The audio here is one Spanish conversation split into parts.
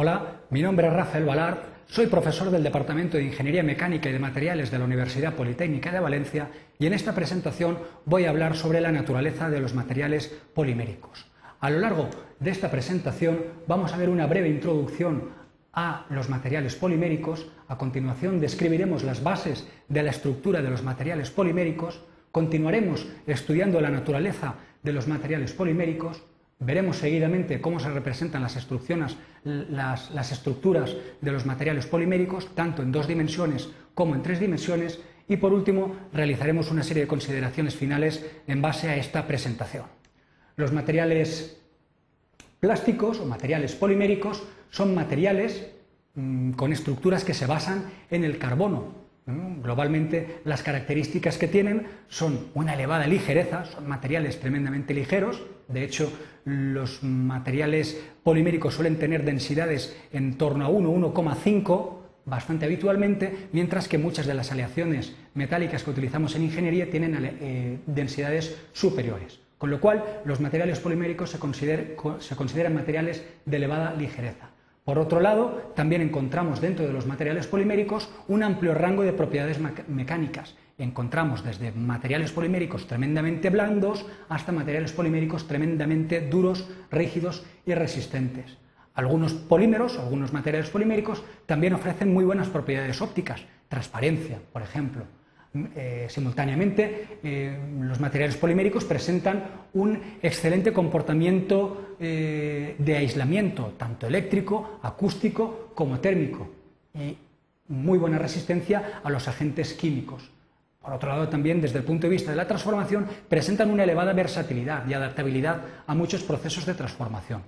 Hola, mi nombre es Rafael Valar, soy profesor del Departamento de Ingeniería Mecánica y de Materiales de la Universidad Politécnica de Valencia y en esta presentación voy a hablar sobre la naturaleza de los materiales poliméricos. A lo largo de esta presentación vamos a ver una breve introducción a los materiales poliméricos, a continuación describiremos las bases de la estructura de los materiales poliméricos, continuaremos estudiando la naturaleza de los materiales poliméricos, Veremos seguidamente cómo se representan las, estructuras de los materiales poliméricos, tanto en dos dimensiones como en tres dimensiones, y por último realizaremos una serie de consideraciones finales en base a esta presentación. Los materiales plásticos o materiales poliméricos son materiales mm, con estructuras que se basan en el carbono, Globalmente las características que tienen son una elevada ligereza, son materiales tremendamente ligeros, de hecho los materiales poliméricos suelen tener densidades en torno a 1, 1,5 bastante habitualmente, mientras que muchas de las aleaciones metálicas que utilizamos en ingeniería tienen eh, densidades superiores. Con lo cual, los materiales poliméricos se consideran materiales de elevada ligereza. Por otro lado, también encontramos dentro de los materiales poliméricos un amplio rango de propiedades mecánicas. Encontramos desde materiales poliméricos tremendamente blandos hasta materiales poliméricos tremendamente duros, rígidos y resistentes. Algunos polímeros, algunos materiales poliméricos, también ofrecen muy buenas propiedades ópticas, transparencia, por ejemplo. Eh, simultáneamente, eh, los materiales poliméricos presentan un excelente comportamiento eh, de aislamiento, tanto eléctrico, acústico como térmico, y muy buena resistencia a los agentes químicos. Por otro lado, también desde el punto de vista de la transformación, presentan una elevada versatilidad y adaptabilidad a muchos procesos de transformación.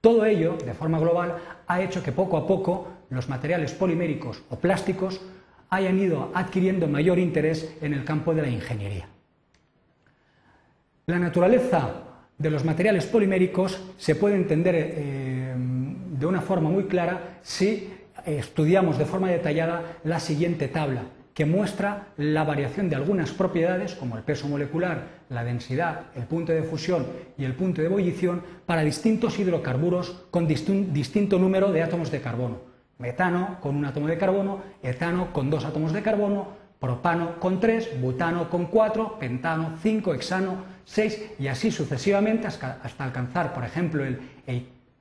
Todo ello, de forma global, ha hecho que poco a poco los materiales poliméricos o plásticos hayan ido adquiriendo mayor interés en el campo de la ingeniería. La naturaleza de los materiales poliméricos se puede entender eh, de una forma muy clara si estudiamos de forma detallada la siguiente tabla, que muestra la variación de algunas propiedades, como el peso molecular, la densidad, el punto de fusión y el punto de ebullición, para distintos hidrocarburos con distinto número de átomos de carbono metano con un átomo de carbono, etano con dos átomos de carbono, propano con tres, butano con cuatro, pentano cinco, hexano seis y así sucesivamente hasta, alcanzar, por ejemplo, el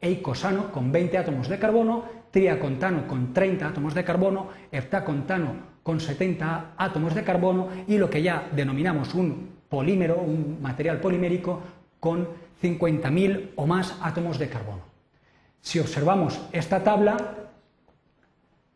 eicosano con 20 átomos de carbono, triacontano con 30 átomos de carbono, heptacontano con 70 átomos de carbono y lo que ya denominamos un polímero, un material polimérico con 50.000 o más átomos de carbono. Si observamos esta tabla,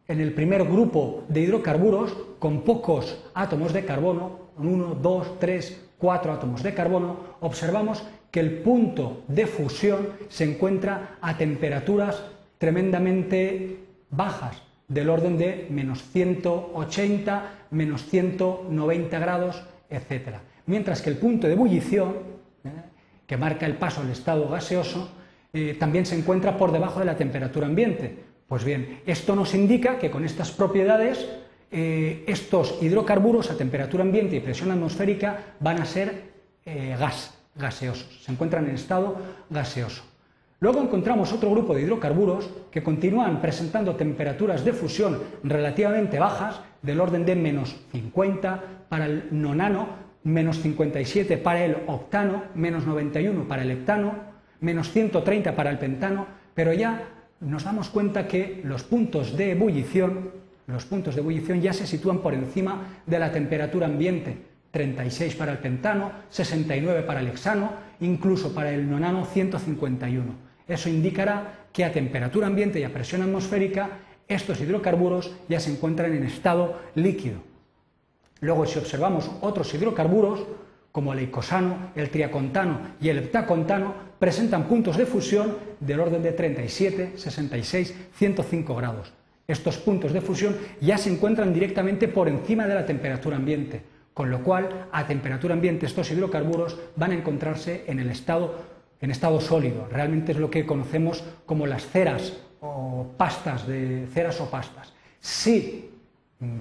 en el primer grupo de hidrocarburos con pocos átomos de carbono, con 1, 2, 3, 4 átomos de carbono, observamos que el punto de fusión se encuentra a temperaturas tremendamente bajas, del orden de menos 180, menos 190 grados, etc. Mientras que el punto de ebullición, ¿eh? que marca el paso al estado gaseoso, eh, también se encuentra por debajo de la temperatura ambiente, pues bien, esto nos indica que con estas propiedades eh, estos hidrocarburos a temperatura ambiente y presión atmosférica van a ser eh, gas, gaseosos, se encuentran en estado gaseoso. Luego encontramos otro grupo de hidrocarburos que continúan presentando temperaturas de fusión relativamente bajas, del orden de menos 50 para el nonano, menos 57 para el octano, menos 91 para el heptano, menos 130 para el pentano, pero ya nos damos cuenta que los puntos de ebullición, los puntos de ebullición ya se sitúan por encima de la temperatura ambiente, 36 para el pentano, 69 para el hexano, incluso para el nonano 151. Eso indicará que a temperatura ambiente y a presión atmosférica estos hidrocarburos ya se encuentran en estado líquido. Luego, si observamos otros hidrocarburos, como el eicosano, el triacontano y el heptacontano, presentan puntos de fusión del orden de 37, 66, 105 grados. Estos puntos de fusión ya se encuentran directamente por encima de la temperatura ambiente, con lo cual a temperatura ambiente estos hidrocarburos van a encontrarse en el estado, en estado sólido. Realmente es lo que conocemos como las ceras o pastas de ceras o pastas.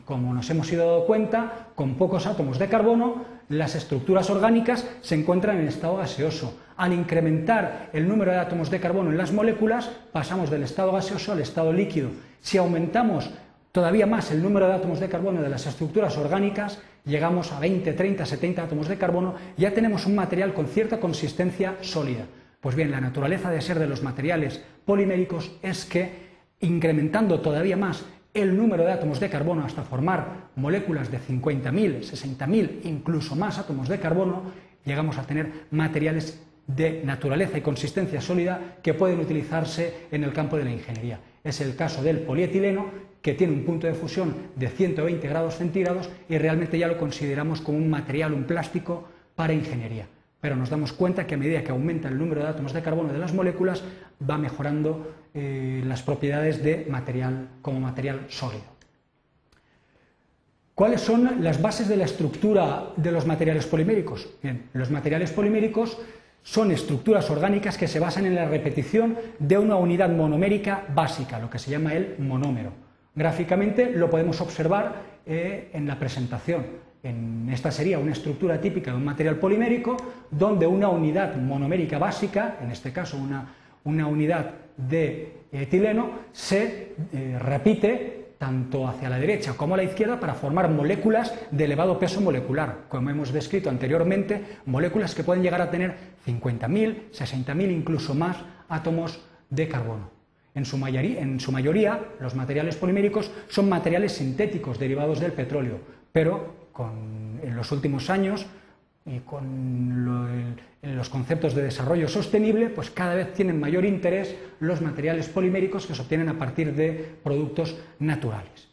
Como nos hemos ido dando cuenta, con pocos átomos de carbono, las estructuras orgánicas se encuentran en estado gaseoso. Al incrementar el número de átomos de carbono en las moléculas, pasamos del estado gaseoso al estado líquido. Si aumentamos todavía más el número de átomos de carbono de las estructuras orgánicas, llegamos a 20, 30, 70 átomos de carbono, ya tenemos un material con cierta consistencia sólida. Pues bien, la naturaleza de ser de los materiales poliméricos es que, incrementando todavía más el número de átomos de carbono hasta formar moléculas de 50.000, 60.000, incluso más átomos de carbono, llegamos a tener materiales de naturaleza y consistencia sólida que pueden utilizarse en el campo de la ingeniería. Es el caso del polietileno, que tiene un punto de fusión de 120 grados centígrados y realmente ya lo consideramos como un material, un plástico para ingeniería. Pero nos damos cuenta que a medida que aumenta el número de átomos de carbono de las moléculas, va mejorando eh, las propiedades de material como material sólido. ¿Cuáles son las bases de la estructura de los materiales poliméricos? Bien, los materiales poliméricos son estructuras orgánicas que se basan en la repetición de una unidad monomérica básica, lo que se llama el monómero. Gráficamente lo podemos observar eh, en la presentación. En esta sería una estructura típica de un material polimérico donde una unidad monomérica básica, en este caso una, unidad de etileno, se eh, repite tanto hacia la derecha como a la izquierda para formar moléculas de elevado peso molecular, como hemos descrito anteriormente, moléculas que pueden llegar a tener 50.000, 60.000, incluso más átomos de carbono. En su, mayoría, los materiales poliméricos son materiales sintéticos derivados del petróleo, pero en los últimos años y con los conceptos de desarrollo sostenible, pues cada vez tienen mayor interés los materiales poliméricos que se obtienen a partir de productos naturales.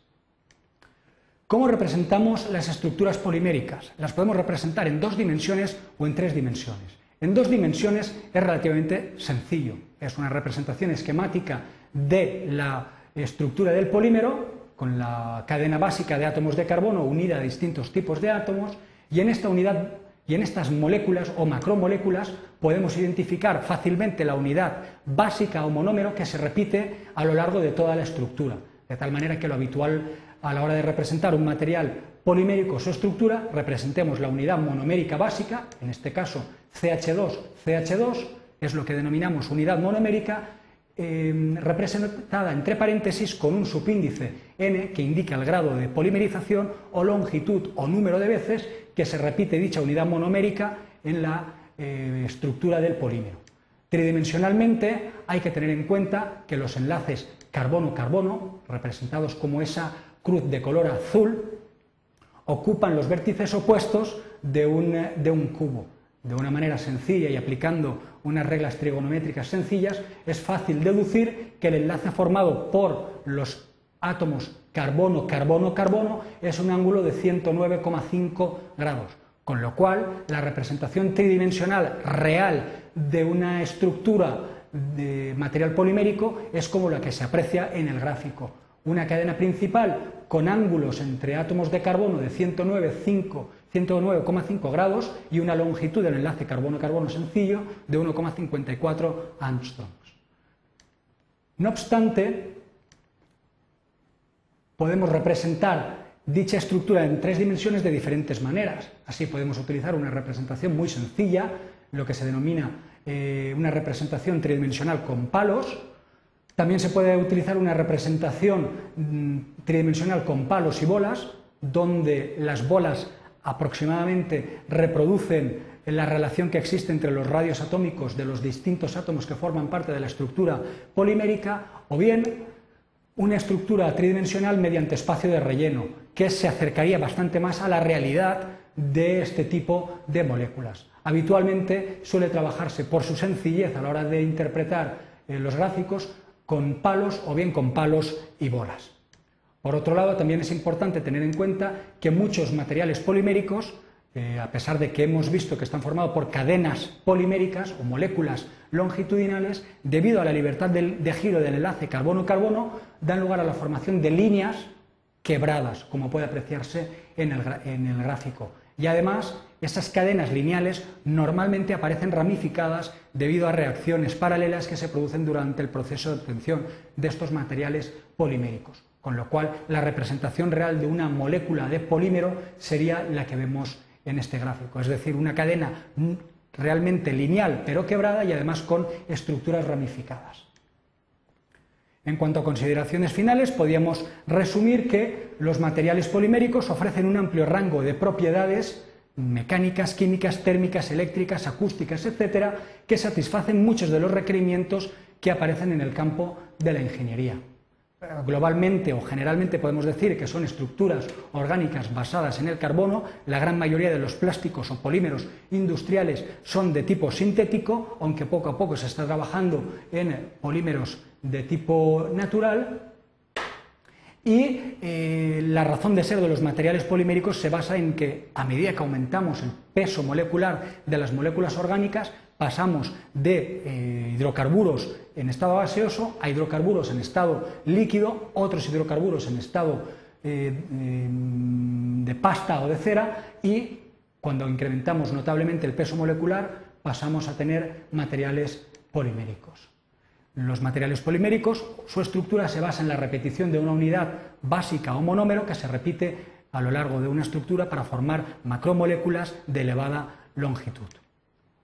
¿Cómo representamos las estructuras poliméricas? Las podemos representar en dos dimensiones o en tres dimensiones. En dos dimensiones es relativamente sencillo. Es una representación esquemática de la estructura del polímero con la cadena básica de átomos de carbono unida a distintos tipos de átomos y en esta unidad y en estas moléculas o macromoléculas podemos identificar fácilmente la unidad básica o monómero que se repite a lo largo de toda la estructura, de tal manera que lo habitual a la hora de representar un material polimérico su estructura, representemos la unidad monomérica básica, en este caso CH2, CH2, es lo que denominamos unidad monomérica, eh, representada entre paréntesis con un subíndice n que indica el grado de polimerización o longitud o número de veces que se repite dicha unidad monomérica en la eh, estructura del polímero. Tridimensionalmente hay que tener en cuenta que los enlaces carbono-carbono, representados como esa cruz de color azul, ocupan los vértices opuestos de un cubo. De una manera sencilla y aplicando unas reglas trigonométricas sencillas, es fácil deducir que el enlace formado por los átomos carbono, carbono, carbono es un ángulo de 109,5 grados, con lo cual la representación tridimensional real de una estructura de material polimérico es como la que se aprecia en el gráfico. Una cadena principal con ángulos entre átomos de carbono de 109,5 109,5 grados y una longitud del enlace carbono-carbono sencillo de 1,54 angstroms. No obstante, podemos representar dicha estructura en tres dimensiones de diferentes maneras. Así podemos utilizar una representación muy sencilla, lo que se denomina eh, una representación tridimensional con palos. También se puede utilizar una representación mm, tridimensional con palos y bolas, donde las bolas aproximadamente reproducen la relación que existe entre los radios atómicos de los distintos átomos que forman parte de la estructura polimérica, o bien una estructura tridimensional mediante espacio de relleno, que se acercaría bastante más a la realidad de este tipo de moléculas. Habitualmente suele trabajarse por su sencillez a la hora de interpretar eh, los gráficos con palos o bien con palos y bolas. Por otro lado, también es importante tener en cuenta que muchos materiales poliméricos, eh, a pesar de que hemos visto que están formados por cadenas poliméricas o moléculas longitudinales, debido a la libertad de, giro del enlace carbono-carbono, dan lugar a la formación de líneas quebradas, como puede apreciarse en el, en el gráfico. Y además, esas cadenas lineales normalmente aparecen ramificadas debido a reacciones paralelas que se producen durante el proceso de obtención de estos materiales poliméricos. Con lo cual, la representación real de una molécula de polímero sería la que vemos en este gráfico, es decir, una cadena realmente lineal pero quebrada y además con estructuras ramificadas. En cuanto a consideraciones finales, podríamos resumir que los materiales poliméricos ofrecen un amplio rango de propiedades mecánicas, químicas, térmicas, eléctricas, acústicas, etcétera, que satisfacen muchos de los requerimientos que aparecen en el campo de la ingeniería. Globalmente o generalmente podemos decir que son estructuras orgánicas basadas en el carbono, la gran mayoría de los plásticos o polímeros industriales son de tipo sintético, aunque poco a poco se está trabajando en polímeros de tipo natural, y eh, la razón de ser de los materiales poliméricos se basa en que a medida que aumentamos el peso molecular de las moléculas orgánicas, pasamos de eh, hidrocarburos en estado gaseoso a hidrocarburos en estado líquido, otros hidrocarburos en estado eh, de pasta o de cera y cuando incrementamos notablemente el peso molecular pasamos a tener materiales poliméricos. Los materiales poliméricos, su estructura se basa en la repetición de una unidad básica o monómero que se repite a lo largo de una estructura para formar macromoléculas de elevada longitud.